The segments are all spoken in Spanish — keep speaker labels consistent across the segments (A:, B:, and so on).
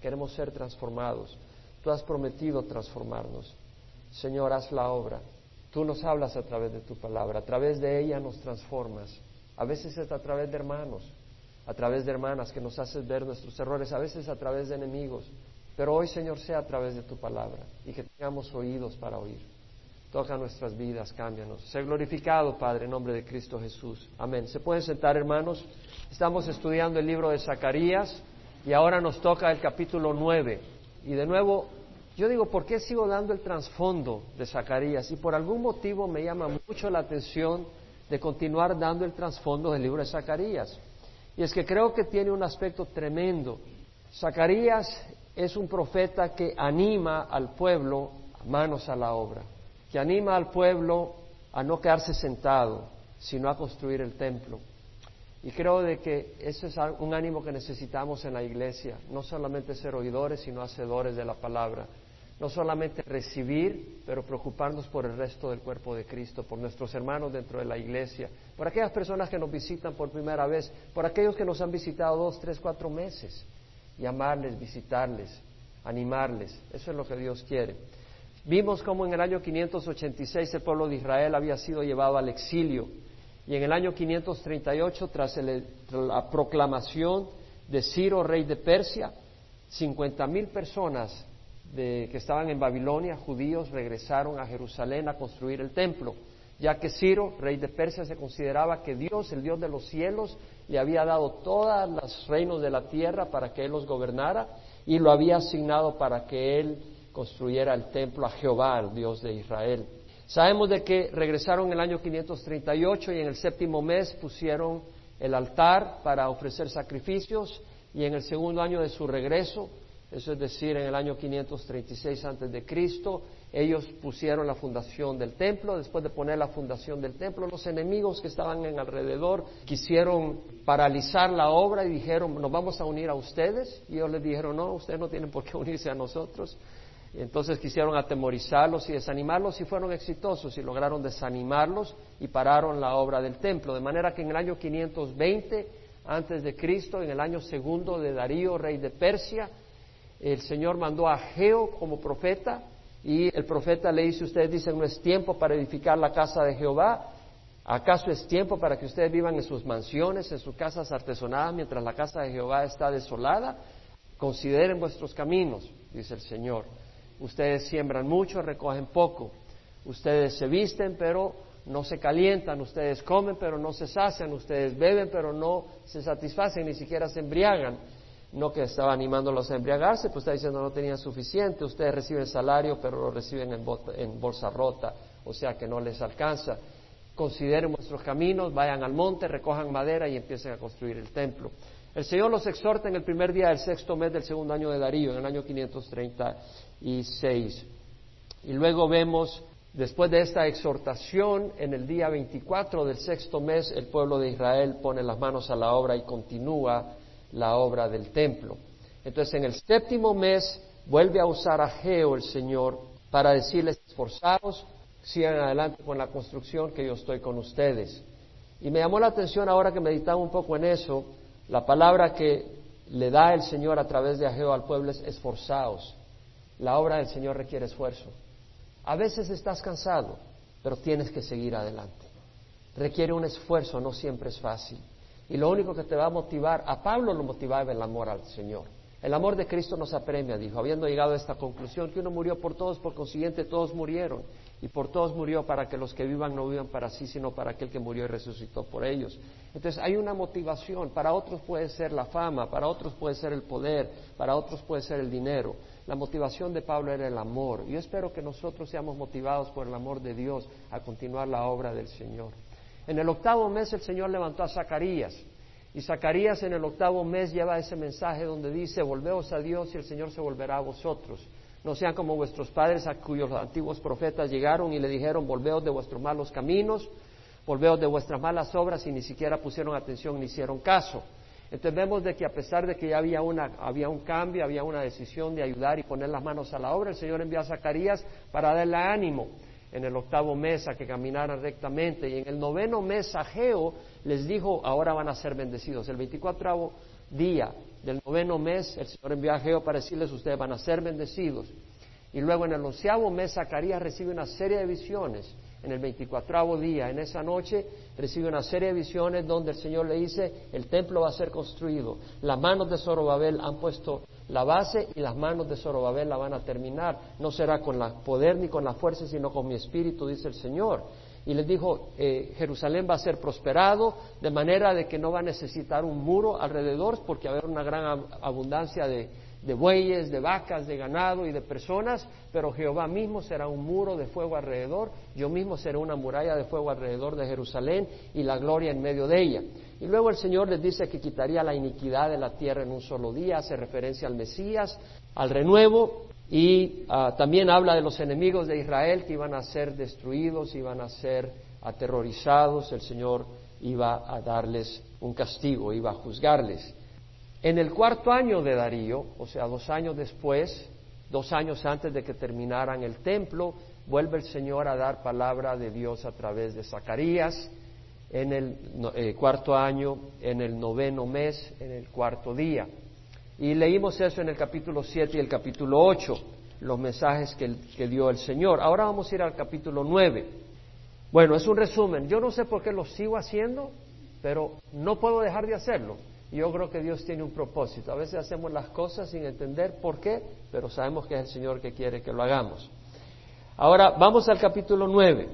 A: queremos ser transformados. Tú has prometido transformarnos. Señor, haz la obra. Tú nos hablas a través de tu palabra, a través de ella nos transformas. A veces es a través de hermanos, a través de hermanas que nos haces ver nuestros errores, a veces a través de enemigos. Pero hoy, Señor, sea a través de tu palabra y que tengamos oídos para oír. Toca nuestras vidas, cámbianos. Sé glorificado, Padre, en nombre de Cristo Jesús. Amén. ¿Se pueden sentar, hermanos? Estamos estudiando el libro de Zacarías y ahora nos toca el capítulo 9. Y de nuevo, yo digo, ¿por qué sigo dando el trasfondo de Zacarías? Y por algún motivo me llama mucho la atención de continuar dando el trasfondo del libro de Zacarías. Y es que creo que tiene un aspecto tremendo. Zacarías es un profeta que anima al pueblo manos a la obra que anima al pueblo a no quedarse sentado, sino a construir el templo. Y creo de que ese es un ánimo que necesitamos en la iglesia, no solamente ser oidores, sino hacedores de la palabra. No solamente recibir, pero preocuparnos por el resto del cuerpo de Cristo, por nuestros hermanos dentro de la iglesia, por aquellas personas que nos visitan por primera vez, por aquellos que nos han visitado dos, tres, cuatro meses. Llamarles, visitarles, animarles. Eso es lo que Dios quiere. Vimos cómo en el año 586 el pueblo de Israel había sido llevado al exilio y en el año 538, tras la proclamación de Ciro, rey de Persia, 50 mil personas que estaban en Babilonia, judíos, regresaron a Jerusalén a construir el templo, ya que Ciro, rey de Persia, se consideraba que Dios, el Dios de los cielos, le había dado todos los reinos de la tierra para que él los gobernara y lo había asignado para que él construyera el templo a Jehová, el Dios de Israel. Sabemos de que regresaron en el año 538 y en el séptimo mes pusieron el altar para ofrecer sacrificios y en el segundo año de su regreso, eso es decir, en el año 536 antes de Cristo, ellos pusieron la fundación del templo. Después de poner la fundación del templo, los enemigos que estaban en alrededor quisieron paralizar la obra y dijeron, nos vamos a unir a ustedes. Y ellos les dijeron, no, ustedes no tienen por qué unirse a nosotros. Entonces quisieron atemorizarlos y desanimarlos y fueron exitosos y lograron desanimarlos y pararon la obra del templo. De manera que en el año 520 antes de Cristo, en el año segundo de Darío, rey de Persia, el Señor mandó a Geo como profeta y el profeta le dice, ustedes dicen, no es tiempo para edificar la casa de Jehová, ¿acaso es tiempo para que ustedes vivan en sus mansiones, en sus casas artesonadas, mientras la casa de Jehová está desolada? Consideren vuestros caminos, dice el Señor. Ustedes siembran mucho, recogen poco. Ustedes se visten, pero no se calientan. Ustedes comen, pero no se sacian. Ustedes beben, pero no se satisfacen, ni siquiera se embriagan. No que estaba animándolos a embriagarse, pues está diciendo no tenían suficiente. Ustedes reciben salario, pero lo reciben en, en bolsa rota, o sea que no les alcanza. Consideren vuestros caminos, vayan al monte, recojan madera y empiecen a construir el templo. El Señor los exhorta en el primer día del sexto mes del segundo año de Darío, en el año 536. Y luego vemos, después de esta exhortación, en el día 24 del sexto mes, el pueblo de Israel pone las manos a la obra y continúa la obra del templo. Entonces, en el séptimo mes, vuelve a usar a Geo el Señor para decirles, esforzados, sigan adelante con la construcción, que yo estoy con ustedes. Y me llamó la atención ahora que meditaba un poco en eso, la palabra que le da el Señor a través de Ageo al pueblo es esforzaos. La obra del Señor requiere esfuerzo. A veces estás cansado, pero tienes que seguir adelante. Requiere un esfuerzo, no siempre es fácil. Y lo único que te va a motivar, a Pablo lo motivaba el amor al Señor. El amor de Cristo nos apremia, dijo, habiendo llegado a esta conclusión, que uno murió por todos, por consiguiente todos murieron y por todos murió para que los que vivan no vivan para sí, sino para aquel que murió y resucitó por ellos. Entonces hay una motivación, para otros puede ser la fama, para otros puede ser el poder, para otros puede ser el dinero. La motivación de Pablo era el amor. Yo espero que nosotros seamos motivados por el amor de Dios a continuar la obra del Señor. En el octavo mes el Señor levantó a Zacarías. Y Zacarías en el octavo mes lleva ese mensaje donde dice, volveos a Dios y el Señor se volverá a vosotros. No sean como vuestros padres a cuyos antiguos profetas llegaron y le dijeron, volveos de vuestros malos caminos, volveos de vuestras malas obras y ni siquiera pusieron atención ni hicieron caso. Entonces vemos de que a pesar de que ya había, una, un cambio, había una decisión de ayudar y poner las manos a la obra, el Señor envió a Zacarías para darle ánimo en el octavo mes a que caminaran rectamente y en el noveno mes Ageo les dijo, ahora van a ser bendecidos. El veinticuatro día del noveno mes, el Señor envió a Geo para decirles, ustedes van a ser bendecidos. Y luego en el onceavo mes, Zacarías recibe una serie de visiones. En el veinticuatravo día, en esa noche, recibe una serie de visiones donde el Señor le dice, el templo va a ser construido. Las manos de Zorobabel han puesto la base y las manos de Zorobabel la van a terminar. No será con el poder ni con la fuerza, sino con mi espíritu, dice el Señor y les dijo, eh, Jerusalén va a ser prosperado de manera de que no va a necesitar un muro alrededor porque va a haber una gran abundancia de, de bueyes, de vacas, de ganado y de personas, pero Jehová mismo será un muro de fuego alrededor, yo mismo seré una muralla de fuego alrededor de Jerusalén y la gloria en medio de ella. Y luego el Señor les dice que quitaría la iniquidad de la tierra en un solo día, hace referencia al Mesías, al renuevo, y ah, también habla de los enemigos de Israel que iban a ser destruidos, iban a ser aterrorizados, el Señor iba a darles un castigo, iba a juzgarles. En el cuarto año de Darío, o sea, dos años después, dos años antes de que terminaran el templo, vuelve el Señor a dar palabra de Dios a través de Zacarías en el eh, cuarto año, en el noveno mes, en el cuarto día. Y leímos eso en el capítulo 7 y el capítulo 8, los mensajes que, dio el Señor. Ahora vamos a ir al capítulo 9. Bueno, es un resumen. Yo no sé por qué lo sigo haciendo, pero no puedo dejar de hacerlo. Yo creo que Dios tiene un propósito. A veces hacemos las cosas sin entender por qué, pero sabemos que es el Señor que quiere que lo hagamos. Ahora vamos al capítulo 9.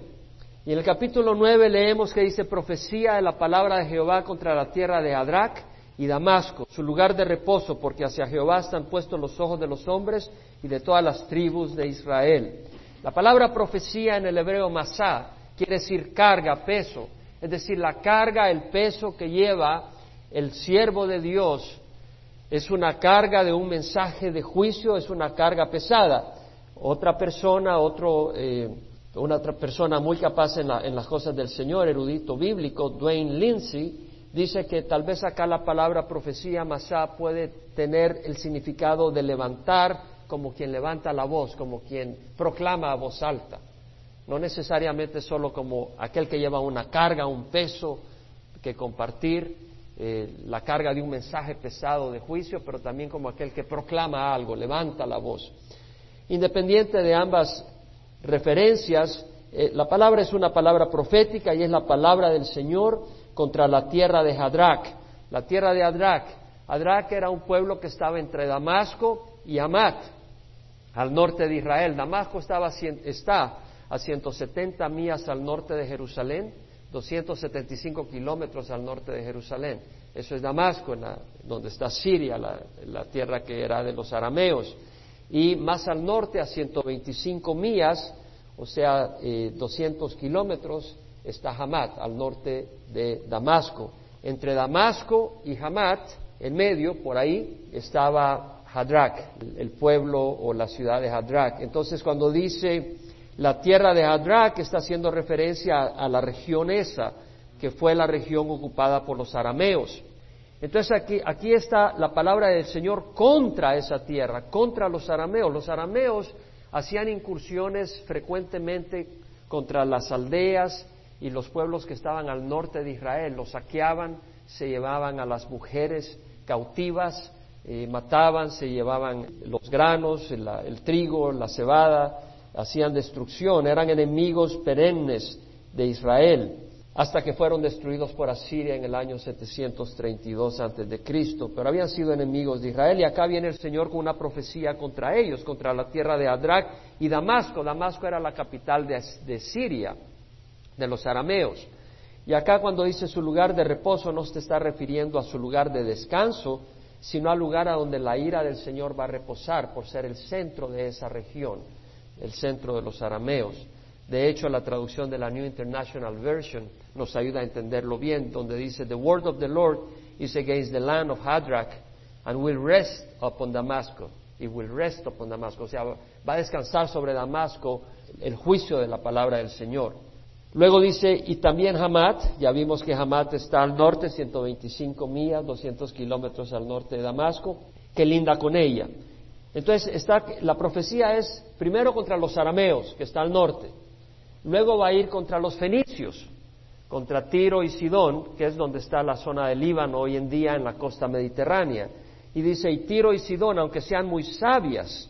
A: Y en el capítulo 9 leemos que dice profecía de la palabra de Jehová contra la tierra de Adrac y Damasco, su lugar de reposo, porque hacia Jehová están puestos los ojos de los hombres y de todas las tribus de Israel. La palabra profecía en el hebreo masá quiere decir carga, peso, es decir, la carga, el peso que lleva el siervo de Dios es una carga de un mensaje de juicio, es una carga pesada. Otra persona, otro, eh, una otra persona muy capaz en, en las cosas del Señor, erudito bíblico, Dwayne Lindsay, dice que tal vez acá la palabra profecía masá puede tener el significado de levantar como quien levanta la voz, como quien proclama a voz alta. No necesariamente solo como aquel que lleva una carga, un peso que compartir, eh, la carga de un mensaje pesado de juicio, pero también como aquel que proclama algo, levanta la voz. Independiente de ambas referencias, eh, la palabra es una palabra profética y es la palabra del Señor contra la tierra de Hadrach. La tierra de Hadrach. Hadrach era un pueblo que estaba entre Damasco y Amat, al norte de Israel. Damasco estaba, está a 170 millas al norte de Jerusalén, 275 kilómetros al norte de Jerusalén. Eso es Damasco, donde está Siria, la, tierra que era de los arameos. Y más al norte, a 125 millas, o sea, 200 eh, kilómetros, está Hamat, al norte de Damasco. Entre Damasco y Hamat, en medio, por ahí, estaba Hadrach, el pueblo o la ciudad de Hadrach. Entonces, cuando dice la tierra de Hadrach, está haciendo referencia a, la región esa, que fue la región ocupada por los arameos. Entonces aquí, aquí, está la palabra del Señor contra esa tierra, contra los arameos. Los arameos hacían incursiones frecuentemente contra las aldeas y los pueblos que estaban al norte de Israel los saqueaban, se llevaban a las mujeres cautivas, eh, mataban, se llevaban los granos, el, trigo, la cebada, hacían destrucción, eran enemigos perennes de Israel, hasta que fueron destruidos por Asiria en el año 732 antes de Cristo, pero habían sido enemigos de Israel y acá viene el Señor con una profecía contra ellos, contra la tierra de Adrac y Damasco. Damasco era la capital de Siria de los arameos. Y acá cuando dice su lugar de reposo no se está refiriendo a su lugar de descanso, sino al lugar a donde la ira del Señor va a reposar por ser el centro de esa región, el centro de los arameos. De hecho, la traducción de la New International Version nos ayuda a entenderlo bien, donde dice, The word of the Lord is against the land of Hadrach and will rest upon Damasco. Y will rest upon Damasco. O sea, va a descansar sobre Damasco el juicio de la palabra del Señor. Luego dice, y también Hamat, ya vimos que Hamat está al norte, 125 millas, 200 kilómetros al norte de Damasco, que linda con ella. Entonces, la profecía es primero contra los arameos, que está al norte, luego va a ir contra los fenicios, contra Tiro y Sidón, que es donde está la zona del Líbano hoy en día en la costa mediterránea, Y dice, y Tiro y Sidón, aunque sean muy sabias,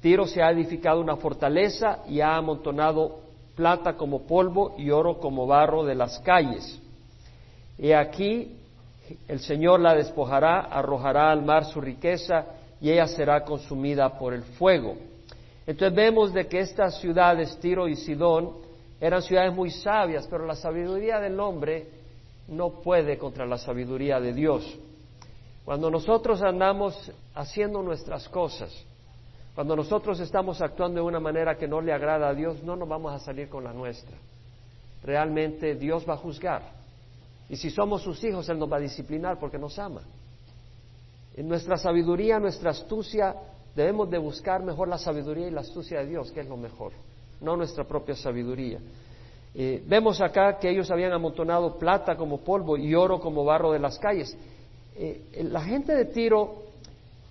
A: Tiro se ha edificado una fortaleza y ha amontonado plata como polvo y oro como barro de las calles. Y aquí el Señor la despojará, arrojará al mar su riqueza y ella será consumida por el fuego. Entonces vemos de que estas ciudades, Tiro y Sidón, eran ciudades muy sabias, pero la sabiduría del hombre no puede contra la sabiduría de Dios. Cuando nosotros andamos haciendo nuestras cosas, cuando nosotros estamos actuando de una manera que no le agrada a Dios, no nos vamos a salir con la nuestra. Realmente Dios va a juzgar. Y si somos sus hijos, Él nos va a disciplinar porque nos ama. En nuestra sabiduría, nuestra astucia, debemos de buscar mejor la sabiduría y la astucia de Dios, que es lo mejor, no nuestra propia sabiduría. Eh, vemos acá que ellos habían amontonado plata como polvo y oro como barro de las calles. Eh, la gente de Tiro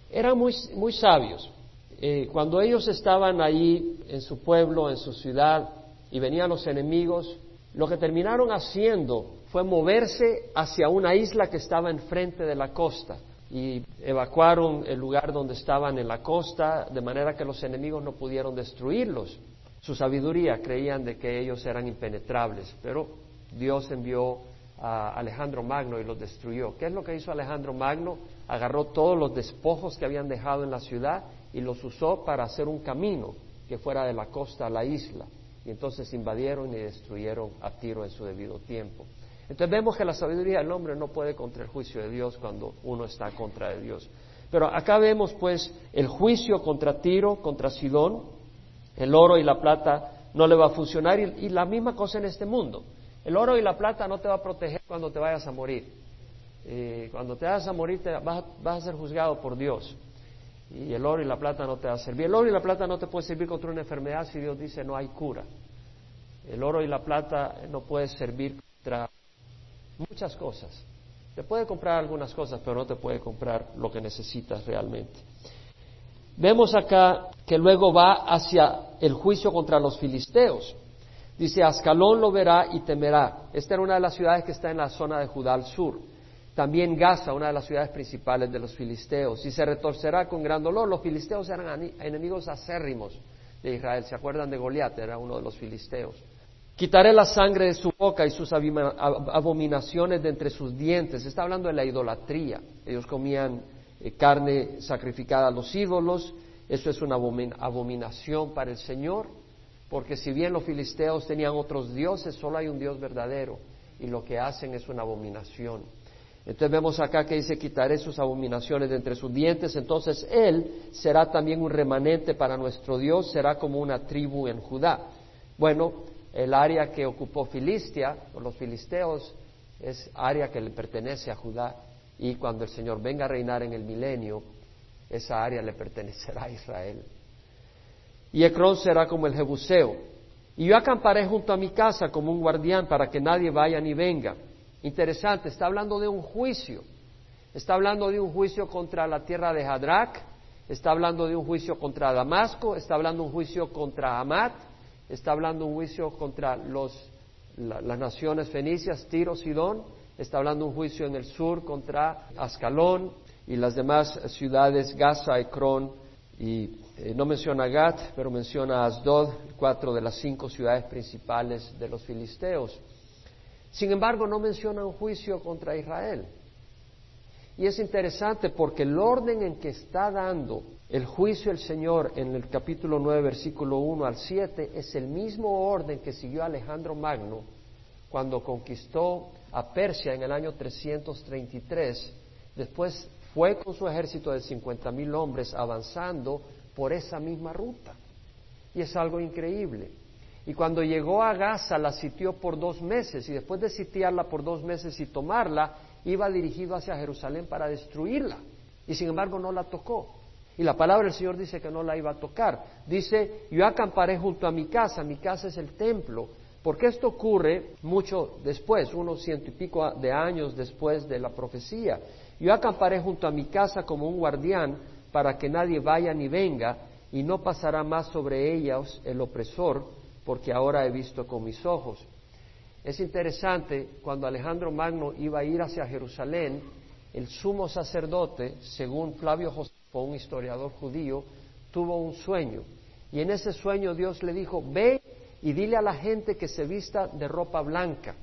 A: eran muy, muy sabios. Eh, cuando ellos estaban allí en su pueblo, en su ciudad, y venían los enemigos, lo que terminaron haciendo fue moverse hacia una isla que estaba enfrente de la costa y evacuaron el lugar donde estaban en la costa, de manera que los enemigos no pudieron destruirlos. Su sabiduría creían de que ellos eran impenetrables, pero Dios envió a Alejandro Magno y los destruyó. ¿Qué es lo que hizo Alejandro Magno? Agarró todos los despojos que habían dejado en la ciudad y los usó para hacer un camino que fuera de la costa a la isla. Y entonces invadieron y destruyeron a Tiro en su debido tiempo. Entonces vemos que la sabiduría del hombre no puede contra el juicio de Dios cuando uno está contra de Dios. Pero acá vemos pues el juicio contra Tiro, contra Sidón, el oro y la plata no le va a funcionar y, la misma cosa en este mundo. El oro y la plata no te va a proteger cuando te vayas a morir. Eh, cuando te vayas a morir te vas, vas a ser juzgado por Dios y el oro y la plata no te va a servir. El oro y la plata no te puede servir contra una enfermedad si Dios dice no hay cura. El oro y la plata no puede servir contra muchas cosas. Te puede comprar algunas cosas, pero no te puede comprar lo que necesitas realmente. Vemos acá que luego va hacia el juicio contra los filisteos. Dice, Ascalón lo verá y temerá. Esta era una de las ciudades que está en la zona de Judá al sur. También Gaza, una de las ciudades principales de los filisteos, y se retorcerá con gran dolor. Los filisteos eran enemigos acérrimos de Israel. ¿Se acuerdan de Goliat? Era uno de los filisteos. Quitaré la sangre de su boca y sus abominaciones de entre sus dientes. Está hablando de la idolatría. Ellos comían eh, carne sacrificada a los ídolos. Eso es una abominación para el Señor, porque si bien los filisteos tenían otros dioses, solo hay un Dios verdadero y lo que hacen es una abominación. Entonces vemos acá que dice, quitaré sus abominaciones de entre sus dientes, entonces él será también un remanente para nuestro Dios, será como una tribu en Judá. Bueno, el área que ocupó Filistia, o los filisteos, es área que le pertenece a Judá, y cuando el Señor venga a reinar en el milenio, esa área le pertenecerá a Israel. Y Ecrón será como el Jebuseo. Y yo acamparé junto a mi casa como un guardián para que nadie vaya ni venga. Interesante, está hablando de un juicio. Está hablando de un juicio contra la tierra de Hadrach, está hablando de un juicio contra Damasco, está hablando de un juicio contra Amat, está hablando un juicio contra los, las naciones fenicias, Tiro, Sidón, está hablando un juicio en el sur contra Ascalón y las demás ciudades, Gaza, Ecrón, y eh, no menciona Gat, pero menciona Asdod, cuatro de las cinco ciudades principales de los filisteos. Sin embargo, no menciona un juicio contra Israel. Y es interesante porque el orden en que está dando el juicio el Señor en el capítulo 9, versículo 1 al 7, es el mismo orden que siguió Alejandro Magno cuando conquistó a Persia en el año 333. Después fue con su ejército de 50 mil hombres avanzando por esa misma ruta. Y es algo increíble. Y cuando llegó a Gaza la sitió por dos meses y después de sitiarla por dos meses y tomarla, iba dirigido hacia Jerusalén para destruirla. Y sin embargo no la tocó. Y la palabra del Señor dice que no la iba a tocar. Dice, yo acamparé junto a mi casa, mi casa es el templo. Porque esto ocurre mucho después, unos ciento y pico de años después de la profecía. Yo acamparé junto a mi casa como un guardián para que nadie vaya ni venga y no pasará más sobre ellos el opresor porque ahora he visto con mis ojos. Es interesante, cuando Alejandro Magno iba a ir hacia Jerusalén, el sumo sacerdote, según Flavio Un historiador judío, tuvo un sueño. Y en ese sueño Dios le dijo, ve y dile a la gente que se vista de ropa blanca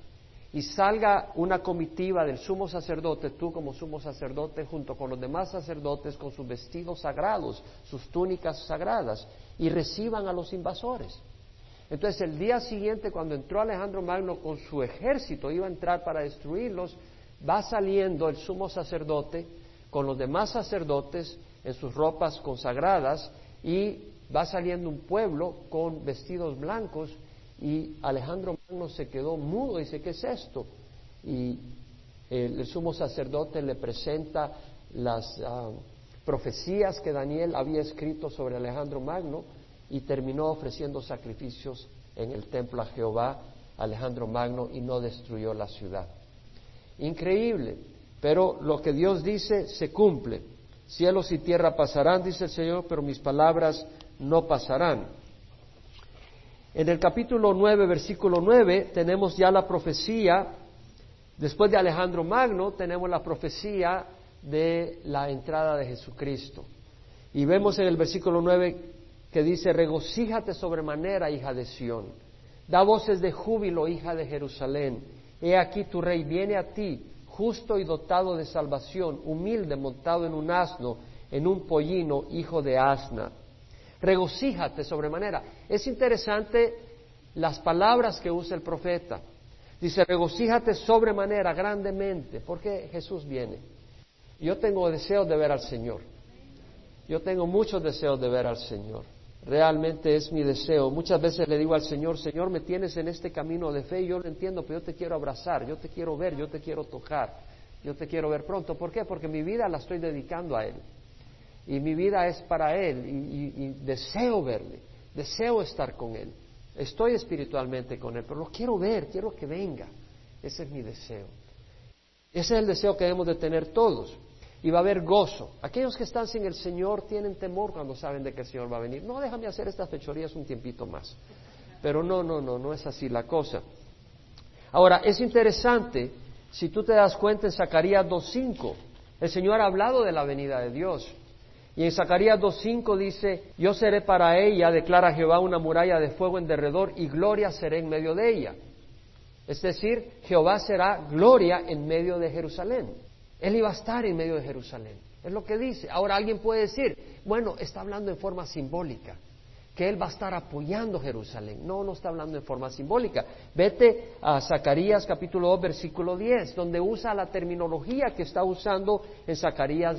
A: y salga una comitiva del sumo sacerdote, tú como sumo sacerdote, junto con los demás sacerdotes, con sus vestidos sagrados, sus túnicas sagradas, y reciban a los invasores. Entonces el día siguiente, cuando entró Alejandro Magno con su ejército, iba a entrar para destruirlos, va saliendo el sumo sacerdote con los demás sacerdotes en sus ropas consagradas y va saliendo un pueblo con vestidos blancos y Alejandro Magno se quedó mudo y dice, ¿qué es esto? Y el, sumo sacerdote le presenta las ah, profecías que Daniel había escrito sobre Alejandro Magno y terminó ofreciendo sacrificios en el templo a Jehová, Alejandro Magno, y no destruyó la ciudad. Increíble, pero lo que Dios dice se cumple. Cielos y tierra pasarán, dice el Señor, pero mis palabras no pasarán. En el capítulo 9, versículo 9, tenemos ya la profecía, después de Alejandro Magno, tenemos la profecía de la entrada de Jesucristo. Y vemos en el versículo 9 que dice, regocíjate sobremanera, hija de Sión, da voces de júbilo, hija de Jerusalén, he aquí tu rey viene a ti, justo y dotado de salvación, humilde, montado en un asno, en un pollino, hijo de asna regocíjate sobremanera. Es interesante las palabras que usa el profeta. Dice, regocíjate sobremanera, grandemente, porque Jesús viene. Yo tengo deseos de ver al Señor. Yo tengo muchos deseos de ver al Señor. Realmente es mi deseo. Muchas veces le digo al Señor, Señor, me tienes en este camino de fe y yo lo entiendo, pero yo te quiero abrazar, yo te quiero ver, yo te quiero tocar, yo te quiero ver pronto. ¿Por qué? Porque mi vida la estoy dedicando a Él y mi vida es para Él y, deseo verle, deseo estar con Él. Estoy espiritualmente con Él, pero lo quiero ver, quiero que venga. Ese es mi deseo. Ese es el deseo que debemos de tener todos. Y va a haber gozo. Aquellos que están sin el Señor tienen temor cuando saben de que el Señor va a venir. No, déjame hacer estas fechorías un tiempito más. Pero no, no, no, no es así la cosa. Ahora, es interesante, si tú te das cuenta en Zacarías 2.5, el Señor ha hablado de la venida de Dios. Y en Zacarías 2.5 dice, yo seré para ella, declara Jehová, una muralla de fuego en derredor y gloria seré en medio de ella. Es decir, Jehová será gloria en medio de Jerusalén. Él iba a estar en medio de Jerusalén. Es lo que dice. Ahora alguien puede decir, bueno, está hablando en forma simbólica, que Él va a estar apoyando Jerusalén. No, no está hablando en forma simbólica. Vete a Zacarías capítulo 2, versículo 10, donde usa la terminología que está usando en Zacarías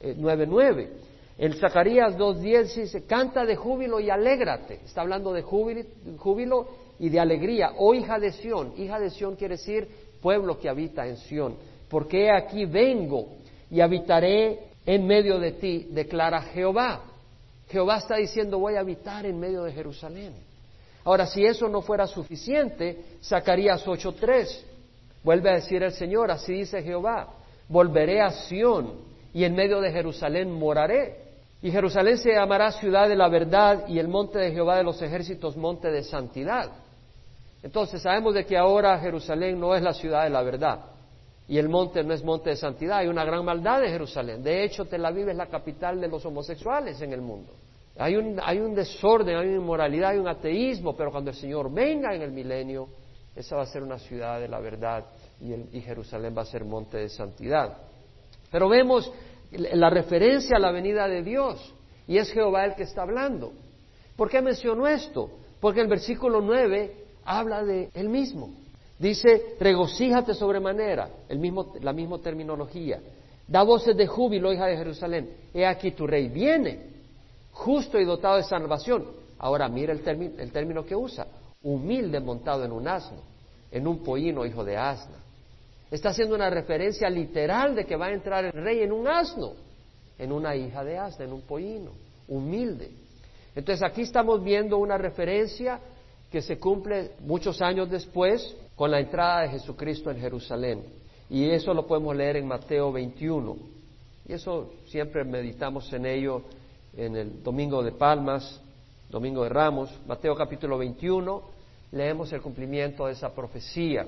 A: 9.9. Eh, en Zacarías 2.10 dice, canta de júbilo y alégrate. Está hablando de júbilo, y de alegría. Oh hija de Sión. Hija de Sión quiere decir pueblo que habita en Sión. Porque aquí vengo y habitaré en medio de ti, declara Jehová. Jehová está diciendo, voy a habitar en medio de Jerusalén. Ahora, si eso no fuera suficiente, Zacarías 8.3, vuelve a decir el Señor, así dice Jehová, volveré a Sión y en medio de Jerusalén moraré. Y Jerusalén se llamará ciudad de la verdad y el monte de Jehová de los ejércitos monte de santidad. Entonces sabemos de que ahora Jerusalén no es la ciudad de la verdad y el monte no es monte de santidad. Hay una gran maldad en Jerusalén. De hecho, Tel Aviv es la capital de los homosexuales en el mundo. Hay un, hay un desorden, hay una inmoralidad, hay un ateísmo, pero cuando el Señor venga en el milenio, esa va a ser una ciudad de la verdad y, y Jerusalén va a ser monte de santidad. Pero vemos la referencia a la venida de Dios y es Jehová el que está hablando. ¿Por qué menciono esto? Porque el versículo 9 habla de él mismo. Dice, regocíjate sobremanera, el mismo, la misma terminología. Da voces de júbilo, hija de Jerusalén. He aquí tu rey viene, justo y dotado de salvación. Ahora mira el, el término que usa, humilde montado en un asno, en un pollino, hijo de asna. Está haciendo una referencia literal de que va a entrar el rey en un asno, en una hija de asno, en un pollino, humilde. Entonces aquí estamos viendo una referencia que se cumple muchos años después con la entrada de Jesucristo en Jerusalén. Y eso lo podemos leer en Mateo 21. Y eso siempre meditamos en ello en el Domingo de Palmas, Domingo de Ramos, Mateo capítulo 21, leemos el cumplimiento de esa profecía.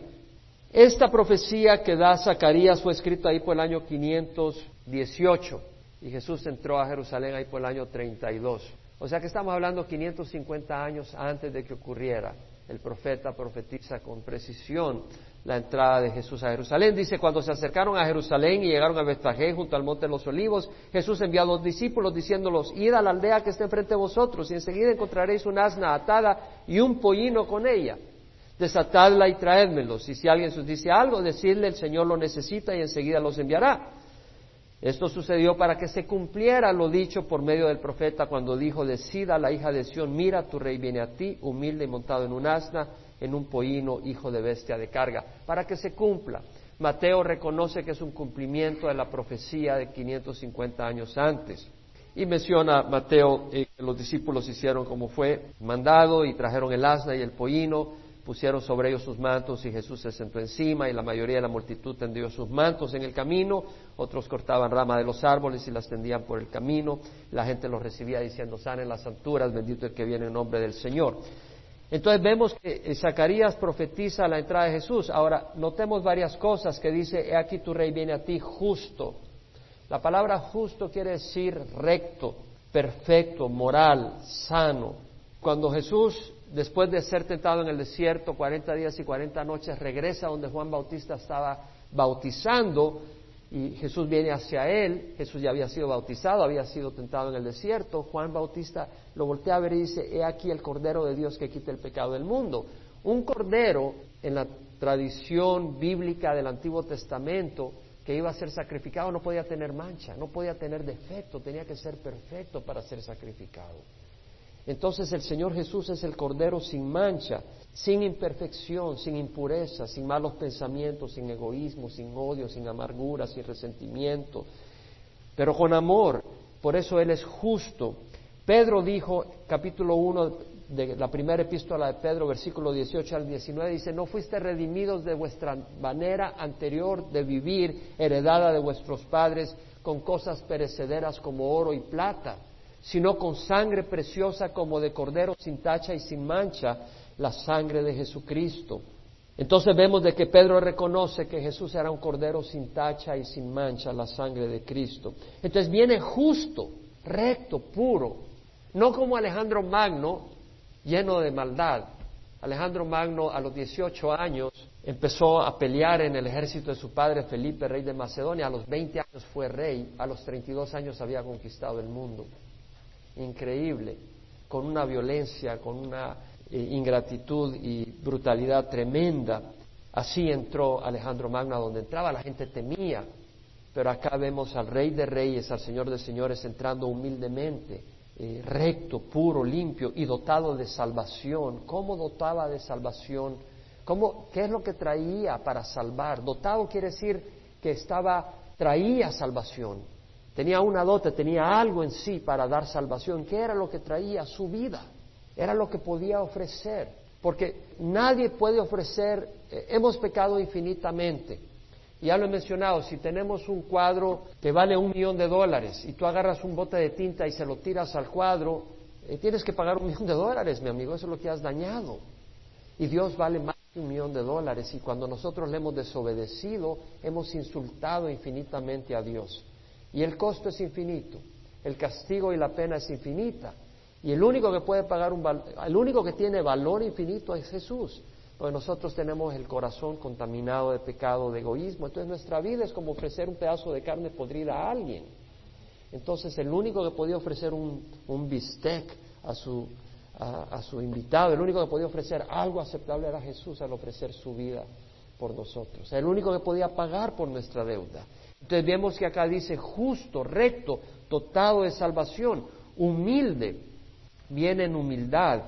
A: Esta profecía que da Zacarías fue escrita ahí por el año 518 y Jesús entró a Jerusalén ahí por el año 32. O sea que estamos hablando 550 años antes de que ocurriera. El profeta profetiza con precisión la entrada de Jesús a Jerusalén. Dice, cuando se acercaron a Jerusalén y llegaron a Betfagé junto al monte de los olivos, Jesús envió a los discípulos diciéndolos, id a la aldea que está enfrente de vosotros y enseguida encontraréis un asna atada y un pollino con ella. Desatadla y traédmelos. Y si alguien os dice algo, decidle el Señor lo necesita y enseguida los enviará. Esto sucedió para que se cumpliera lo dicho por medio del profeta cuando dijo, decida la hija de Sión, mira, tu rey viene a ti, humilde y montado en un asna, en un pollino, hijo de bestia de carga, para que se cumpla. Mateo reconoce que es un cumplimiento de la profecía de 550 años antes. Y menciona Mateo eh, que los discípulos hicieron como fue mandado y trajeron el asna y el pollino pusieron sobre ellos sus mantos y Jesús se sentó encima y la mayoría de la multitud tendió sus mantos en el camino, otros cortaban rama de los árboles y las tendían por el camino, la gente los recibía diciendo, en las alturas, bendito el que viene en nombre del Señor. Entonces vemos que Zacarías profetiza la entrada de Jesús. Ahora, notemos varias cosas que dice, he aquí tu rey viene a ti justo. La palabra justo quiere decir recto, perfecto, moral, sano. Cuando Jesús después de ser tentado en el desierto 40 días y 40 noches, regresa donde Juan Bautista estaba bautizando y Jesús viene hacia él, Jesús ya había sido bautizado, había sido tentado en el desierto, Juan Bautista lo voltea a ver y dice, he aquí el Cordero de Dios que quita el pecado del mundo. Un cordero en la tradición bíblica del Antiguo Testamento que iba a ser sacrificado no podía tener mancha, no podía tener defecto, tenía que ser perfecto para ser sacrificado. Entonces el Señor Jesús es el Cordero sin mancha, sin imperfección, sin impureza, sin malos pensamientos, sin egoísmo, sin odio, sin amargura, sin resentimiento, pero con amor. Por eso Él es justo. Pedro dijo, capítulo 1 de la primera epístola de Pedro, versículo 18 al 19, dice, no fuiste redimidos de vuestra manera anterior de vivir, heredada de vuestros padres, con cosas perecederas como oro y plata sino con sangre preciosa como de cordero sin tacha y sin mancha, la sangre de Jesucristo. Entonces vemos de que Pedro reconoce que Jesús era un cordero sin tacha y sin mancha, la sangre de Cristo. Entonces viene justo, recto, puro, no como Alejandro Magno, lleno de maldad. Alejandro Magno a los 18 años empezó a pelear en el ejército de su padre Felipe, rey de Macedonia. A los 20 años fue rey, a los 32 años había conquistado el mundo increíble, con una violencia, con una eh, ingratitud y brutalidad tremenda. Así entró Alejandro Magno, donde entraba la gente temía, pero acá vemos al Rey de Reyes, al Señor de Señores, entrando humildemente, eh, recto, puro, limpio y dotado de salvación. ¿Cómo dotaba de salvación? ¿Cómo, ¿Qué es lo que traía para salvar? Dotado quiere decir que estaba, traía salvación. Tenía una dote, tenía algo en sí para dar salvación. ¿Qué era lo que traía? Su vida. Era lo que podía ofrecer. Porque nadie puede ofrecer, eh, hemos pecado infinitamente. Ya lo he mencionado, si tenemos un cuadro que vale un millón de dólares y tú agarras un bote de tinta y se lo tiras al cuadro, eh, tienes que pagar un millón de dólares, mi amigo, eso es lo que has dañado. Y Dios vale más que un millón de dólares y cuando nosotros le hemos desobedecido, hemos insultado infinitamente a Dios. Y el costo es infinito, el castigo y la pena es infinita. Y el único que puede pagar un el único que tiene valor infinito es Jesús. Porque nosotros tenemos el corazón contaminado de pecado, de egoísmo. Entonces nuestra vida es como ofrecer un pedazo de carne podrida a alguien. Entonces el único que podía ofrecer un, un bistec a su, a su invitado, el único que podía ofrecer algo aceptable era Jesús al ofrecer su vida por nosotros. El único que podía pagar por nuestra deuda. Entonces vemos que acá dice justo, recto, dotado de salvación, humilde, viene en humildad,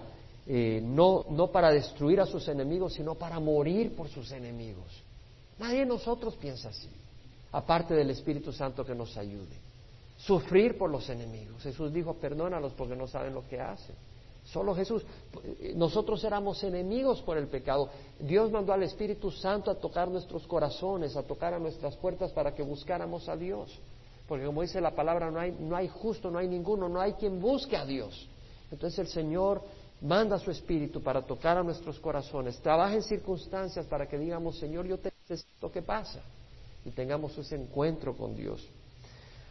A: eh, no, no para destruir a sus enemigos, sino para morir por sus enemigos. Nadie de nosotros piensa así, aparte del Espíritu Santo que nos ayude. Sufrir por los enemigos. Jesús dijo, perdónalos porque no saben lo que hacen. Solo Jesús. Nosotros éramos enemigos por el pecado. Dios mandó al Espíritu Santo a tocar nuestros corazones, a tocar a nuestras puertas para que buscáramos a Dios. Porque como dice la palabra, no hay, no hay justo, no hay ninguno, no hay quien busque a Dios. Entonces el Señor manda a su Espíritu para tocar a nuestros corazones. Trabaja en circunstancias para que digamos, Señor, yo te es lo que pasa y tengamos ese encuentro con Dios.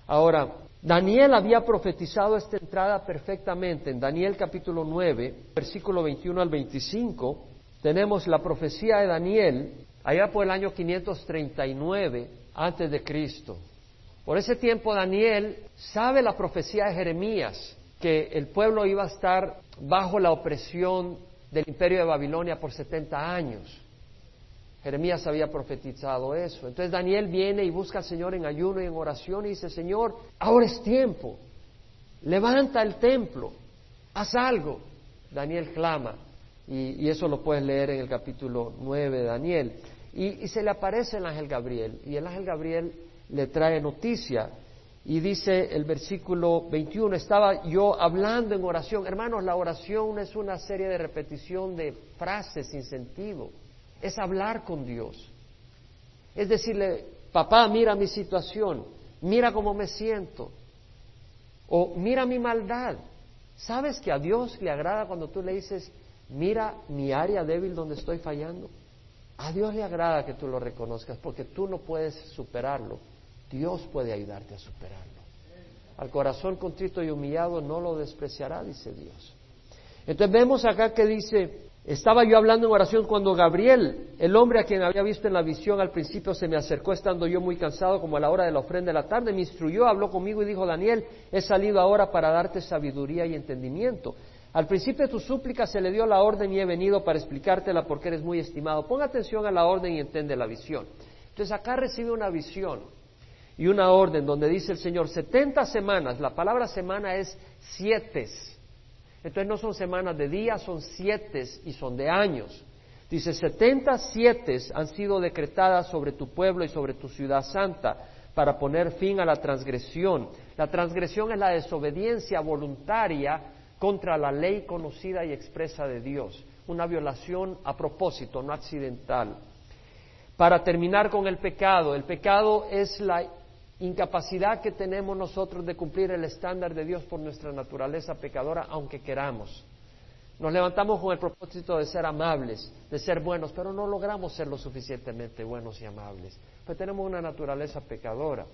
A: Ahora, Daniel había profetizado esta entrada perfectamente. En Daniel capítulo 9, versículo 21 al 25, tenemos la profecía de Daniel allá por el año 539 antes de Cristo. Por ese tiempo Daniel sabe la profecía de Jeremías, que el pueblo iba a estar bajo la opresión del imperio de Babilonia por 70 años. Jeremías había profetizado eso. Entonces Daniel viene y busca al Señor en ayuno y en oración y dice, Señor, ahora es tiempo, levanta el templo, haz algo. Daniel clama y, eso lo puedes leer en el capítulo 9 de Daniel. Y, y se le aparece el ángel Gabriel y el ángel Gabriel le trae noticia y dice el versículo 21, estaba yo hablando en oración. Hermanos, la oración es una serie de repetición de frases sin sentido es hablar con Dios. Es decirle, papá, mira mi situación, mira cómo me siento, o mira mi maldad. ¿Sabes que a Dios le agrada cuando tú le dices, mira mi área débil donde estoy fallando? A Dios le agrada que tú lo reconozcas porque tú no puedes superarlo. Dios puede ayudarte a superarlo. Al corazón contrito y humillado no lo despreciará, dice Dios. Entonces vemos acá que dice, estaba yo hablando en oración cuando Gabriel, el hombre a quien había visto en la visión al principio, se me acercó estando yo muy cansado como a la hora de la ofrenda de la tarde, me instruyó, habló conmigo y dijo, Daniel, he salido ahora para darte sabiduría y entendimiento. Al principio de tu súplica se le dio la orden y he venido para explicártela porque eres muy estimado. Ponga atención a la orden y entiende la visión. Entonces acá recibe una visión y una orden donde dice el Señor, setenta semanas, la palabra semana es siete entonces no son semanas de días, son siete y son de años. Dice, setenta siete han sido decretadas sobre tu pueblo y sobre tu ciudad santa para poner fin a la transgresión. La transgresión es la desobediencia voluntaria contra la ley conocida y expresa de Dios, una violación a propósito, no accidental. Para terminar con el pecado, el pecado es la incapacidad que tenemos nosotros de cumplir el estándar de Dios por nuestra naturaleza pecadora, aunque queramos. Nos levantamos con el propósito de ser amables, de ser buenos, pero no logramos ser lo suficientemente buenos y amables, pues tenemos una naturaleza pecadora.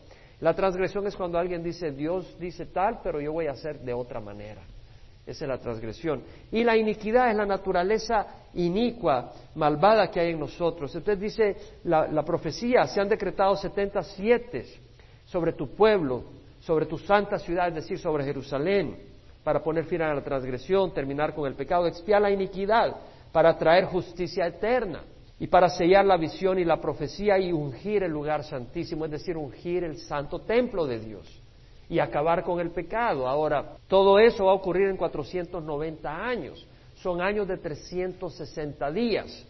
A: La transgresión es cuando alguien dice, Dios dice tal, pero yo voy a hacer de otra manera. Esa es la transgresión. Y la iniquidad es la naturaleza inicua, malvada que hay en nosotros. Entonces dice la, la profecía, se han decretado 77 sobre tu pueblo, sobre tu santa ciudad, es decir, sobre Jerusalén, para poner fin a la transgresión, terminar con el pecado, expiar la iniquidad, para traer justicia eterna y para sellar la visión y la profecía y ungir el lugar santísimo, es decir, ungir el santo templo de Dios y acabar con el pecado. Ahora, todo eso va a ocurrir en 490 años, son años de 360 días,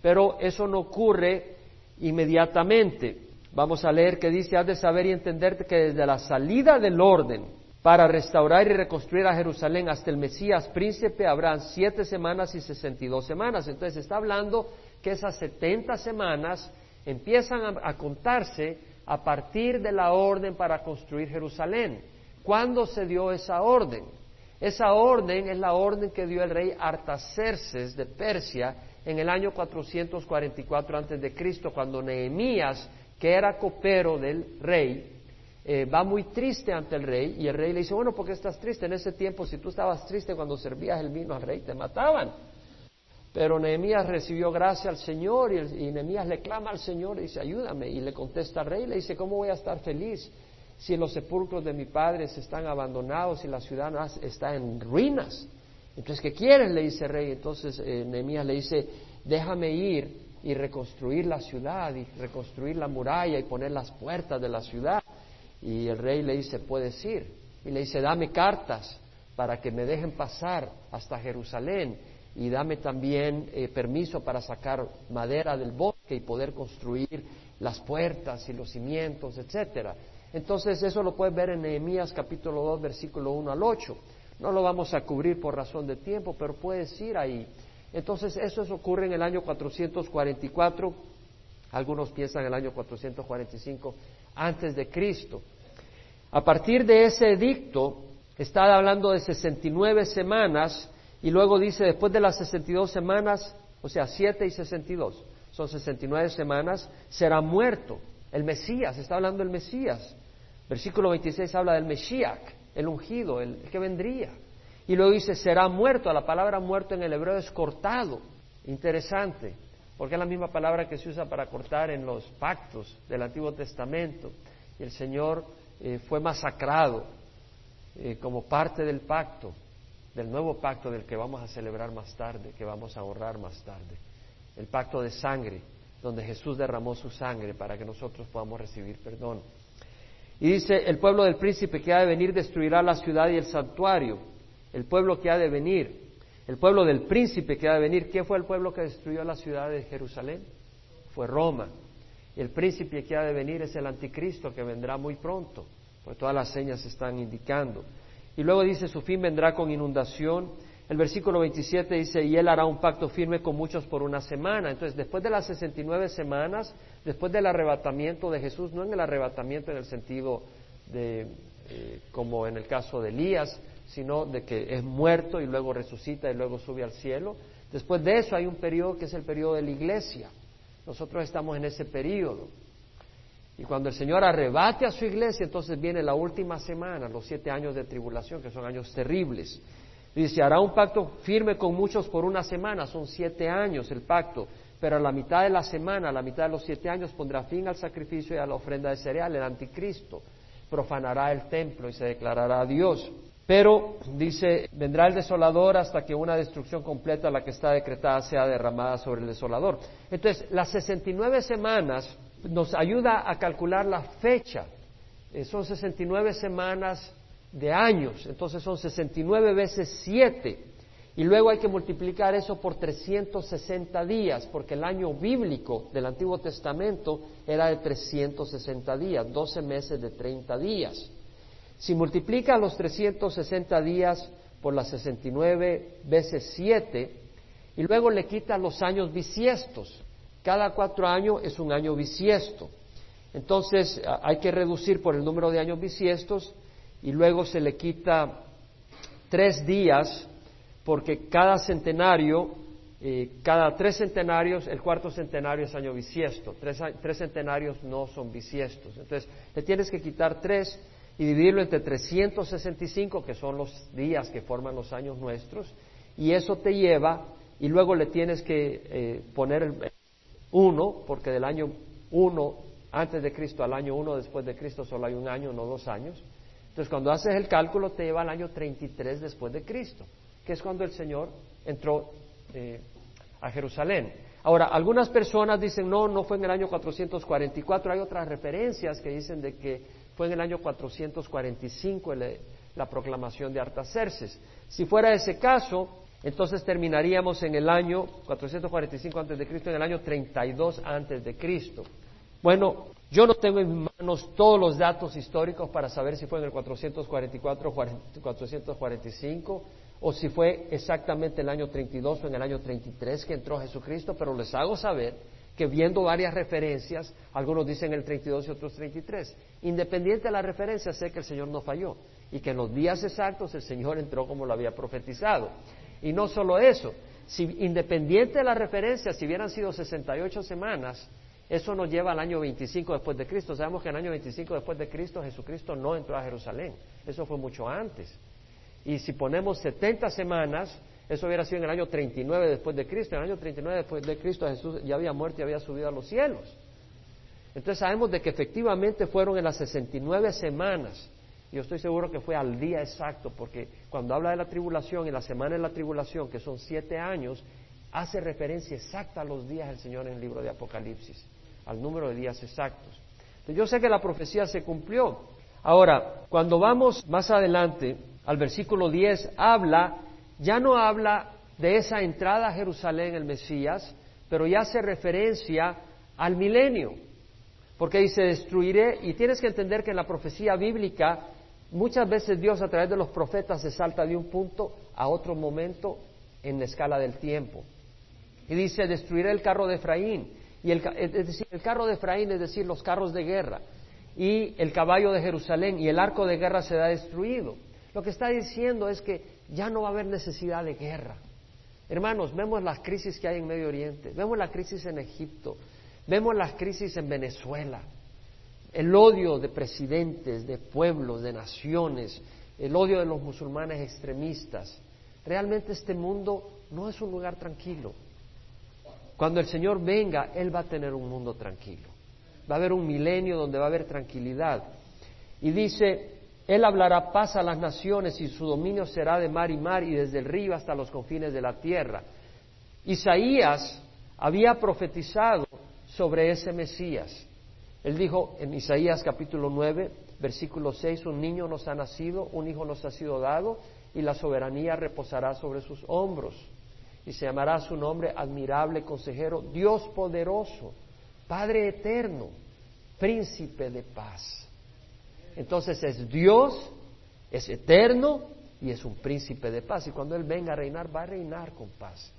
A: pero eso no ocurre inmediatamente. Vamos a leer que dice, has de saber y entender que desde la salida del orden para restaurar y reconstruir a Jerusalén hasta el Mesías príncipe habrán siete semanas y sesenta y dos semanas. Entonces está hablando que esas setenta semanas empiezan a, contarse a partir de la orden para construir Jerusalén. ¿Cuándo se dio esa orden? Esa orden es la orden que dio el rey Artaxerxes de Persia en el año 444 antes de Cristo, cuando Nehemías que era copero del rey, eh, va muy triste ante el rey y el rey le dice, bueno, ¿por qué estás triste? En ese tiempo, si tú estabas triste cuando servías el vino al rey, te mataban. Pero Nehemías recibió gracia al Señor y, y Nehemías le clama al Señor y dice, ayúdame. Y le contesta al rey, le dice, ¿cómo voy a estar feliz si los sepulcros de mi padre están abandonados y la ciudad está en ruinas? Entonces, ¿qué quieres? Le dice el rey. Entonces eh, Nehemías le dice, déjame ir y reconstruir la ciudad y reconstruir la muralla y poner las puertas de la ciudad. Y el rey le dice, puedes ir. Y le dice, dame cartas para que me dejen pasar hasta Jerusalén y dame también eh, permiso para sacar madera del bosque y poder construir las puertas y los cimientos, etcétera. Entonces eso lo puedes ver en Nehemías capítulo 2 versículo 1 al 8. No lo vamos a cubrir por razón de tiempo, pero puedes ir ahí. Entonces, eso ocurre en el año 444, algunos piensan en el año 445 antes de Cristo. A partir de ese edicto, está hablando de 69 semanas y luego dice, después de las 62 semanas, o sea, 7 y 62, son 69 semanas, será muerto. El Mesías, está hablando del Mesías. Versículo 26 habla del Mesías, el ungido, el que vendría. Y luego dice, será muerto. La palabra muerto en el hebreo es cortado. Interesante, porque es la misma palabra que se usa para cortar en los pactos del Antiguo Testamento. Y el Señor eh, fue masacrado eh, como parte del pacto, del nuevo pacto del que vamos a celebrar más tarde, que vamos a ahorrar más tarde. El pacto de sangre, donde Jesús derramó su sangre para que nosotros podamos recibir perdón. Y dice, el pueblo del príncipe que ha de venir destruirá la ciudad y el santuario. El pueblo que ha de venir, el pueblo del príncipe que ha de venir. ¿Quién fue el pueblo que destruyó la ciudad de Jerusalén? Fue Roma. El príncipe que ha de venir es el anticristo que vendrá muy pronto, pues todas las señas están indicando. Y luego dice, su fin vendrá con inundación. El versículo 27 dice, y él hará un pacto firme con muchos por una semana. Entonces, después de las 69 semanas, después del arrebatamiento de Jesús, no en el arrebatamiento en el sentido de, eh, como en el caso de Elías, sino de que es muerto y luego resucita y luego sube al cielo. Después de eso hay un periodo que es el periodo de la iglesia. Nosotros estamos en ese periodo. Y cuando el Señor arrebate a su iglesia, entonces viene la última semana, los siete años de tribulación, que son años terribles. Dice, hará un pacto firme con muchos por una semana, son siete años el pacto, pero a la mitad de la semana, a la mitad de los siete años, pondrá fin al sacrificio y a la ofrenda de cereal, el anticristo. Profanará el templo y se declarará a Dios. Pero, dice, vendrá el desolador hasta que una destrucción completa, la que está decretada, sea derramada sobre el desolador. Entonces, las 69 semanas nos ayuda a calcular la fecha. Eh, son 69 semanas de años, entonces son 69 veces 7. Y luego hay que multiplicar eso por 360 días, porque el año bíblico del Antiguo Testamento era de 360 días, 12 meses de 30 días. Si multiplica los 360 días por las 69 veces 7 y luego le quita los años bisiestos, cada cuatro años es un año bisiesto. Entonces hay que reducir por el número de años bisiestos y luego se le quita tres días porque cada centenario, eh, cada tres centenarios, el cuarto centenario es año bisiesto, tres, tres centenarios no son bisiestos. Entonces le tienes que quitar tres y dividirlo entre 365, que son los días que forman los años nuestros, y eso te lleva, y luego le tienes que eh, poner el uno, porque del año uno antes de Cristo al año uno después de Cristo solo hay un año, no dos años. Entonces, cuando haces el cálculo, te lleva al año 33 después de Cristo, que es cuando el Señor entró eh, a Jerusalén. Ahora, algunas personas dicen, no, no fue en el año 444, hay otras referencias que dicen de que fue en el año 445 la proclamación de Artaxerxes. Si fuera ese caso, entonces terminaríamos en el año 445 antes de Cristo, en el año 32 antes de Cristo. Bueno, yo no tengo en mis manos todos los datos históricos para saber si fue en el 444 o 445 o si fue exactamente el año 32 o en el año 33 que entró Jesucristo, pero les hago saber que viendo varias referencias, algunos dicen el 32 y otros 33. Independiente de la referencia, sé que el Señor no falló y que en los días exactos el Señor entró como lo había profetizado. Y no solo eso, independiente de la referencia, si hubieran sido 68 semanas, eso nos lleva al año 25 después de Cristo. Sabemos que en el año 25 después de Cristo Jesucristo no entró a Jerusalén. Eso fue mucho antes. Y si ponemos 70 semanas, eso hubiera sido en el año 39 después de Cristo. En el año 39 después de Cristo Jesús ya había muerto y había subido a los cielos. Entonces sabemos de que efectivamente fueron en las 69 semanas. Y yo estoy seguro que fue al día exacto, porque cuando habla de la tribulación, en la semana de la tribulación, que son siete años, hace referencia exacta a los días del Señor en el libro de Apocalipsis, al número de días exactos. Entonces yo sé que la profecía se cumplió. Ahora, cuando vamos más adelante al versículo 10, habla ya no habla de esa entrada a Jerusalén el Mesías, pero ya hace referencia al milenio, porque dice destruiré, y tienes que entender que en la profecía bíblica muchas veces Dios a través de los profetas se salta de un punto a otro momento en la escala del tiempo. Y dice, destruiré el carro de Efraín, y el, es decir, el carro de Efraín, es decir, los carros de guerra, y el caballo de Jerusalén, y el arco de guerra será destruido. Lo que está diciendo es que ya no va a haber necesidad de guerra. Hermanos, vemos las crisis que hay en Medio Oriente, vemos la crisis en Egipto, vemos las crisis en Venezuela, el odio de presidentes, de pueblos, de naciones, el odio de los musulmanes extremistas. Realmente este mundo no es un lugar tranquilo. Cuando el Señor venga, Él va a tener un mundo tranquilo. Va a haber un milenio donde va a haber tranquilidad. Y dice, Él hablará paz a las naciones y su dominio será de mar y mar y desde el río hasta los confines de la tierra. Isaías había profetizado sobre ese Mesías. Él dijo en Isaías capítulo 9, versículo 6, un niño nos ha nacido, un hijo nos ha sido dado y la soberanía reposará sobre sus hombros. Y se llamará su nombre admirable consejero, Dios poderoso, Padre eterno, príncipe de paz. Entonces es Dios, es eterno y es un príncipe de paz. Y cuando Él venga a reinar, va a reinar con paz.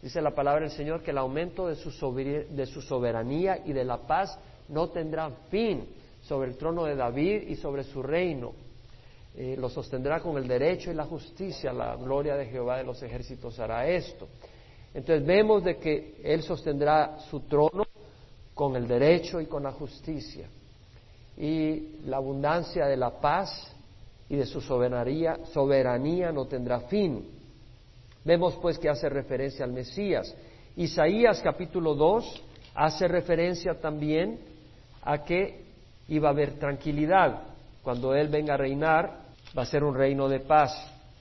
A: Dice la palabra del Señor que el aumento de su, de su soberanía y de la paz no tendrá fin sobre el trono de David y sobre su reino. Eh, lo sostendrá con el derecho y la justicia. La gloria de Jehová de los ejércitos hará esto. Entonces vemos de que Él sostendrá su trono con el derecho y con la justicia. Y la abundancia de la paz y de su soberanía, soberanía no tendrá fin. Vemos pues que hace referencia al Mesías. Isaías capítulo 2 hace referencia también a que iba a haber tranquilidad. Cuando Él venga a reinar, va a ser un reino de paz.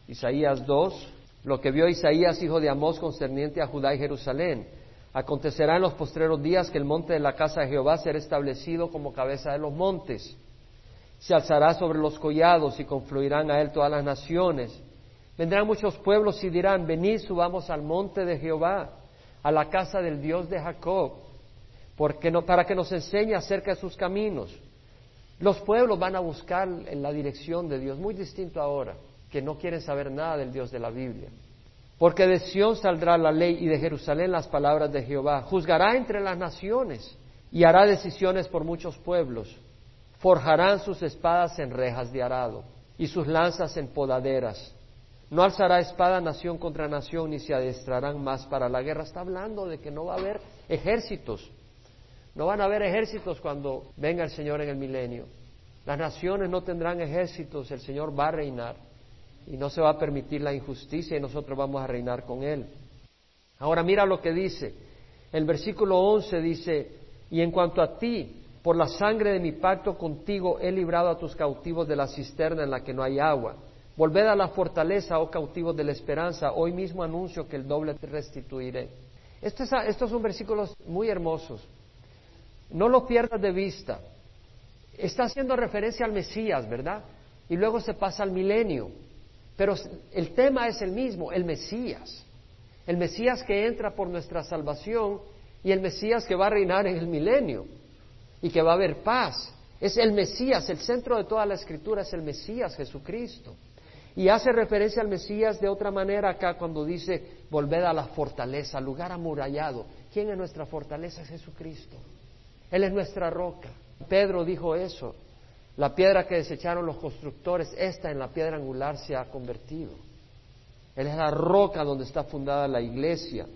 A: Isaías 2, lo que vio Isaías, hijo de Amós, concerniente a Judá y Jerusalén. Acontecerá en los postreros días que el monte de la casa de Jehová será establecido como cabeza de los montes. Se alzará sobre los collados y confluirán a él todas las naciones. Vendrán muchos pueblos y dirán, venid, subamos al monte de Jehová, a la casa del Dios de Jacob, porque no, para que nos enseñe acerca de sus caminos. Los pueblos van a buscar en la dirección de Dios, muy distinto ahora, que no quieren saber nada del Dios de la Biblia. Porque de Sión saldrá la ley y de Jerusalén las palabras de Jehová. Juzgará entre las naciones y hará decisiones por muchos pueblos. Forjarán sus espadas en rejas de arado y sus lanzas en podaderas. No alzará espada nación contra nación ni se adestrarán más para la guerra. Está hablando de que no va a haber ejércitos. No van a haber ejércitos cuando venga el Señor en el milenio. Las naciones no tendrán ejércitos, el Señor va a reinar y no se va a permitir la injusticia y nosotros vamos a reinar con Él. Ahora mira lo que dice. El versículo 11 dice, y en cuanto a ti, por la sangre de mi pacto contigo he librado a tus cautivos de la cisterna en la que no hay agua. Volved a la fortaleza, oh cautivos de la esperanza. Hoy mismo anuncio que el doble te restituiré. estos son versículos muy hermosos. No lo pierdas de vista. Está haciendo referencia al Mesías, ¿verdad? Y luego se pasa al milenio. Pero el tema es el mismo, el Mesías. El Mesías que entra por nuestra salvación y el Mesías que va a reinar en el milenio y que va a haber paz. Es el Mesías, el centro de toda la escritura es el Mesías Jesucristo. Y hace referencia al Mesías de otra manera acá cuando dice, volved a la fortaleza, lugar amurallado. ¿Quién es nuestra fortaleza? Es Jesucristo. Él es nuestra roca. Pedro dijo eso. La piedra que desecharon los constructores, esta en la piedra angular se ha convertido. Él es la roca donde está fundada la iglesia.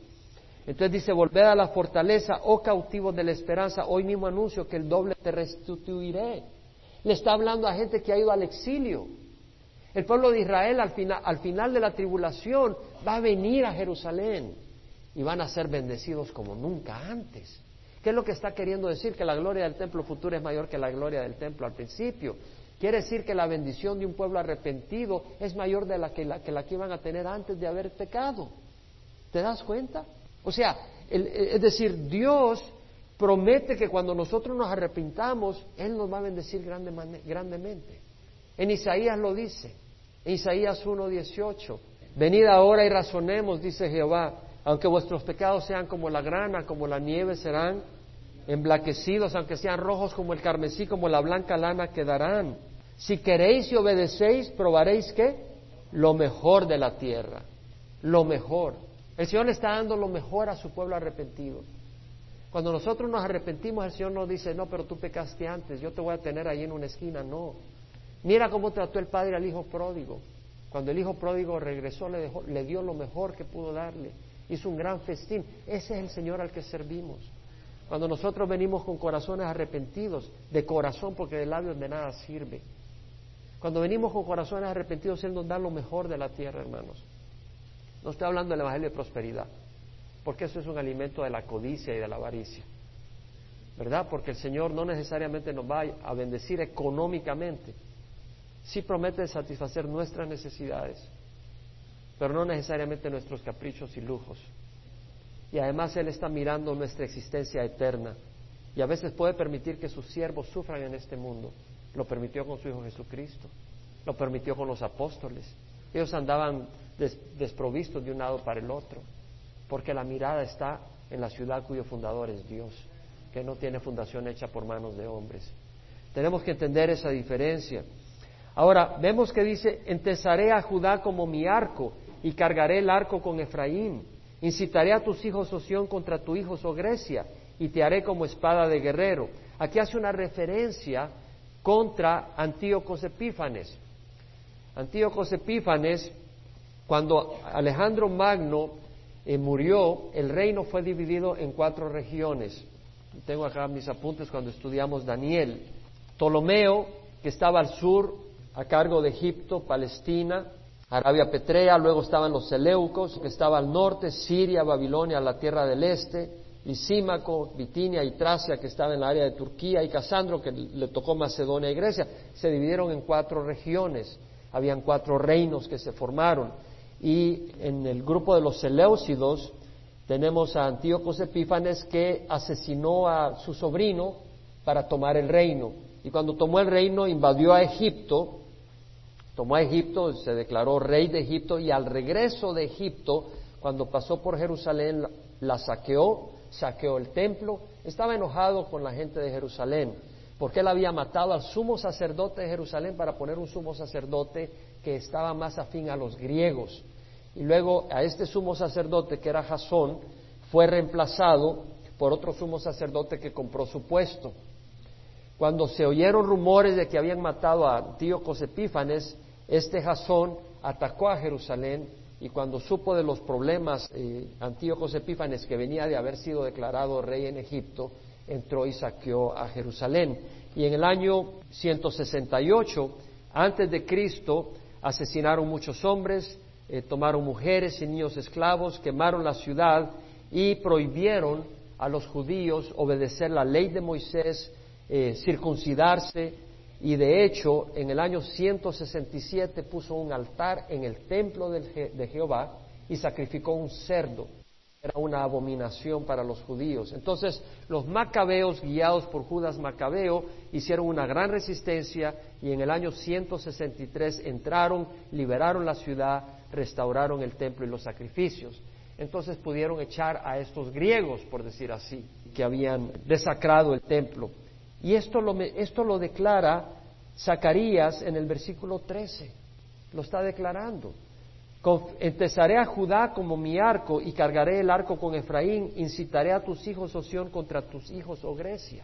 A: Entonces dice, volved a la fortaleza, oh cautivos de la esperanza, hoy mismo anuncio que el doble te restituiré. Le está hablando a gente que ha ido al exilio. El pueblo de Israel al al final de la tribulación va a venir a Jerusalén y van a ser bendecidos como nunca antes. ¿Qué es lo que está queriendo decir? Que la gloria del templo futuro es mayor que la gloria del templo al principio. Quiere decir que la bendición de un pueblo arrepentido es mayor de la que la que, la que iban a tener antes de haber pecado. ¿Te das cuenta? O sea, es decir, Dios promete que cuando nosotros nos arrepintamos, Él nos va a bendecir grandemente. En Isaías lo dice, en Isaías 1.18, venid ahora y razonemos, dice Jehová, aunque vuestros pecados sean como la grana, como la nieve, serán emblaquecidos, aunque sean rojos como el carmesí, como la blanca lana quedarán. Si queréis y obedecéis, probaréis que lo mejor de la tierra, lo mejor. El Señor está dando lo mejor a su pueblo arrepentido. Cuando nosotros nos arrepentimos, el Señor nos dice, no, pero tú pecaste antes, yo te voy a tener ahí en una esquina. No. Mira cómo trató el Padre al Hijo pródigo. Cuando el Hijo pródigo regresó, le, dejó, le dio lo mejor que pudo darle hizo un gran festín. Ese es el Señor al que servimos. Cuando nosotros venimos con corazones arrepentidos, de corazón, porque de labios de nada sirve. Cuando venimos con corazones arrepentidos, Él nos da lo mejor de la tierra, hermanos. No estoy hablando del Evangelio de prosperidad, porque eso es un alimento de la codicia y de la avaricia. ¿Verdad? Porque el Señor no necesariamente nos va a bendecir económicamente. Sí promete satisfacer nuestras necesidades, pero no necesariamente nuestros caprichos y lujos. Y además Él está mirando nuestra existencia eterna. Y a veces puede permitir que sus siervos sufran en este mundo. Lo permitió con su Hijo Jesucristo. Lo permitió con los apóstoles. Ellos andaban desprovistos de un lado para el otro. Porque la mirada está en la ciudad cuyo fundador es Dios, que no tiene fundación hecha por manos de hombres. Tenemos que entender esa diferencia. Ahora, vemos que dice, entesaré a Judá como mi arco y cargaré el arco con Efraín. Incitaré a tus hijos, Osión, contra tu hijo, oh Grecia, y te haré como espada de guerrero. Aquí hace una referencia contra Antíocos Epífanes. Antíocos Epífanes, cuando Alejandro Magno eh, murió, el reino fue dividido en cuatro regiones. Tengo acá mis apuntes cuando estudiamos Daniel. Ptolomeo, que estaba al sur, a cargo de Egipto, Palestina, Arabia Petrea, luego estaban los Seleucos, que estaba al norte, Siria, Babilonia, la tierra del este, Lisímaco, Bitinia y Tracia, que estaba en la área de Turquía, y Casandro, que le tocó Macedonia y Grecia, se dividieron en cuatro regiones, habían cuatro reinos que se formaron, y en el grupo de los Seleucidos tenemos a Antíocos Epífanes que asesinó a su sobrino para tomar el reino, y cuando tomó el reino invadió a Egipto, Tomó a Egipto, se declaró rey de Egipto y al regreso de Egipto, cuando pasó por Jerusalén, la saqueó, saqueó el templo, estaba enojado con la gente de Jerusalén, porque él había matado al sumo sacerdote de Jerusalén para poner un sumo sacerdote que estaba más afín a los griegos. Y luego a este sumo sacerdote, que era Jasón, fue reemplazado por otro sumo sacerdote que compró su puesto. Cuando se oyeron rumores de que habían matado a Antíocos Epífanes, este Jasón atacó a Jerusalén y cuando supo de los problemas eh, Antíocos Epífanes, que venía de haber sido declarado rey en Egipto, entró y saqueó a Jerusalén. Y en el año 168, antes de Cristo, asesinaron muchos hombres, eh, tomaron mujeres y niños esclavos, quemaron la ciudad y prohibieron a los judíos obedecer la ley de Moisés, eh, circuncidarse, y de hecho en el año 167 puso un altar en el templo de Jehová y sacrificó un cerdo. Era una abominación para los judíos. Entonces los macabeos, guiados por Judas Macabeo, hicieron una gran resistencia y en el año 163 entraron, liberaron la ciudad, restauraron el templo y los sacrificios. Entonces pudieron echar a estos griegos, por decir así, que habían desacrado el templo. Y esto lo, esto lo declara Zacarías en el versículo 13. Lo está declarando. Entesaré a Judá como mi arco y cargaré el arco con Efraín. Incitaré a tus hijos, Osión, contra tus hijos, oh Grecia.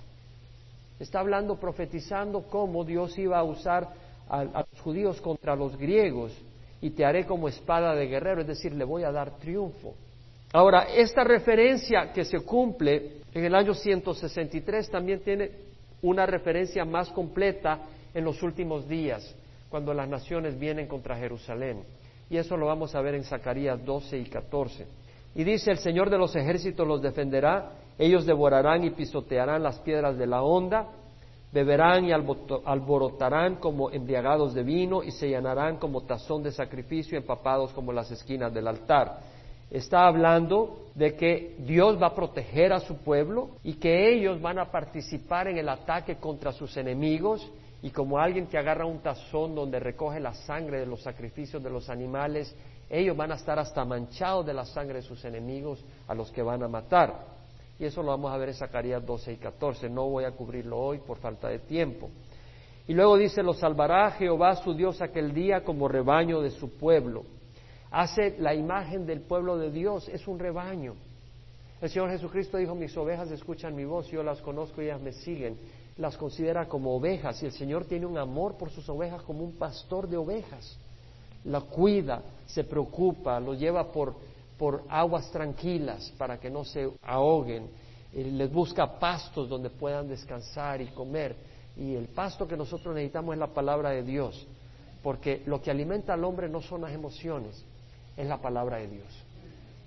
A: Está hablando, profetizando cómo Dios iba a usar a los judíos contra los griegos y te haré como espada de guerrero, es decir, le voy a dar triunfo. Ahora, esta referencia que se cumple en el año 163 también tiene una referencia más completa en los últimos días, cuando las naciones vienen contra Jerusalén. Y eso lo vamos a ver en Zacarías 12 y 14. Y dice, el Señor de los ejércitos los defenderá, ellos devorarán y pisotearán las piedras de la onda, beberán y alborotarán como embriagados de vino y se llenarán como tazón de sacrificio, empapados como las esquinas del altar está hablando de que Dios va a proteger a su pueblo y que ellos van a participar en el ataque contra sus enemigos y como alguien que agarra un tazón donde recoge la sangre de los sacrificios de los animales, ellos van a estar hasta manchados de la sangre de sus enemigos a los que van a matar. Y eso lo vamos a ver en Zacarías 12 y 14. No voy a cubrirlo hoy por falta de tiempo. Y luego dice, lo salvará Jehová su Dios aquel día como rebaño de su pueblo hace la imagen del pueblo de Dios, es un rebaño. El Señor Jesucristo dijo, mis ovejas escuchan mi voz, yo las conozco y ellas me siguen. Las considera como ovejas y el Señor tiene un amor por sus ovejas como un pastor de ovejas. La cuida, se preocupa, lo lleva por, por aguas tranquilas para que no se ahoguen, les busca pastos donde puedan descansar y comer. Y el pasto que nosotros necesitamos es la palabra de Dios, porque lo que alimenta al hombre no son las emociones, es la palabra de Dios.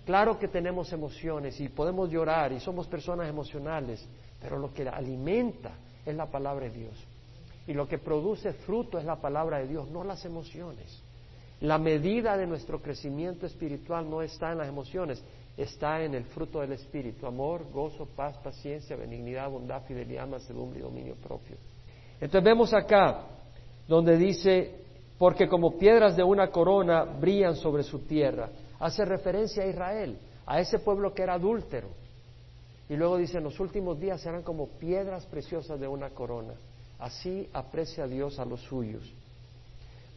A: Claro que tenemos emociones y podemos llorar y somos personas emocionales, pero lo que alimenta es la palabra de Dios. Y lo que produce fruto es la palabra de Dios, no las emociones. La medida de nuestro crecimiento espiritual no está en las emociones, está en el fruto del Espíritu, amor, gozo, paz, paciencia, benignidad, bondad, fidelidad, mansedumbre y dominio propio. Entonces vemos acá donde dice, porque como piedras de una corona brillan sobre su tierra, hace referencia a Israel, a ese pueblo que era adúltero. Y luego dice, en los últimos días serán como piedras preciosas de una corona. Así aprecia Dios a los suyos.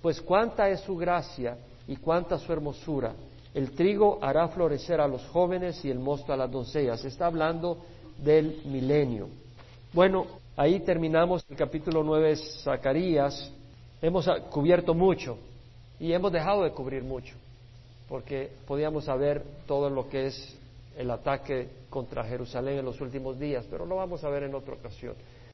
A: Pues cuánta es su gracia y cuánta su hermosura. El trigo hará florecer a los jóvenes y el mosto a las doncellas. Está hablando del milenio. Bueno, ahí terminamos el capítulo 9 de Zacarías. Hemos cubierto mucho y hemos dejado de cubrir mucho, porque podíamos saber todo lo que es el ataque contra Jerusalén en los últimos días, pero lo vamos a ver en otra ocasión.